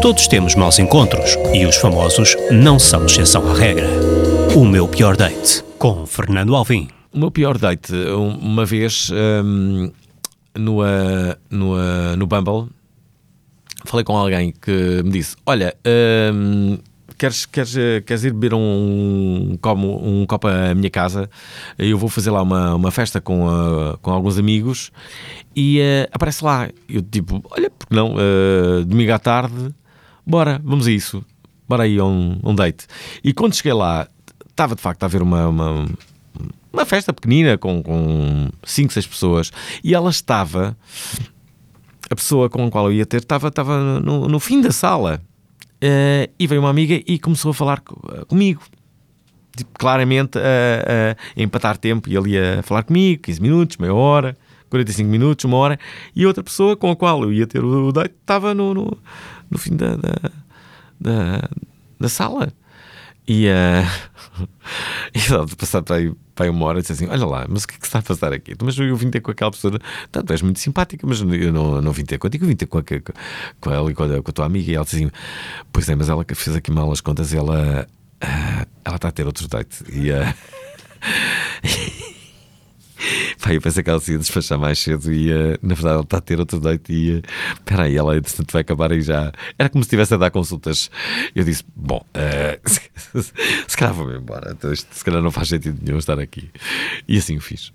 Todos temos maus encontros e os famosos não são exceção à regra. O meu pior date com Fernando Alvim. O meu pior date, uma vez um, no, no, no Bumble, falei com alguém que me disse: Olha, um, queres, queres, queres ir beber um, como, um copo à minha casa? Eu vou fazer lá uma, uma festa com, uh, com alguns amigos e uh, aparece lá. Eu tipo, olha, porque não? Uh, domingo à tarde, bora, vamos a isso. Bora aí a um, um date. E quando cheguei lá, estava de facto a haver uma, uma, uma festa pequenina com, com cinco, seis pessoas e ela estava. A pessoa com a qual eu ia ter estava, estava no, no fim da sala. Uh, e veio uma amiga e começou a falar comigo. Tipo, claramente a, a, a, empatar tempo. E ele ia falar comigo 15 minutos, meia hora, 45 minutos, uma hora. E outra pessoa com a qual eu ia ter o date estava no, no, no fim da, da, da, da sala. E, uh, e passar para aí, para aí uma hora disse assim: Olha lá, mas o que é que está a passar aqui? Mas eu vim ter com aquela pessoa, tá, tu és muito simpática, mas eu não, não vim ter contigo, eu vim ter com, a, com ela e com a, com a tua amiga. E ela disse assim: Pois é, mas ela que fez aqui mal as contas, ela, uh, ela está a ter outro date. E. Uh, Pá, eu pensei que ela se ia despachar mais cedo e uh, na verdade ela está a ter outro date e uh, aí, ela entretanto vai acabar e já. Era como se estivesse a dar consultas. Eu disse: Bom, uh, se, se calhar vou-me embora, então, isto, se calhar não faz sentido nenhum estar aqui. E assim o fiz.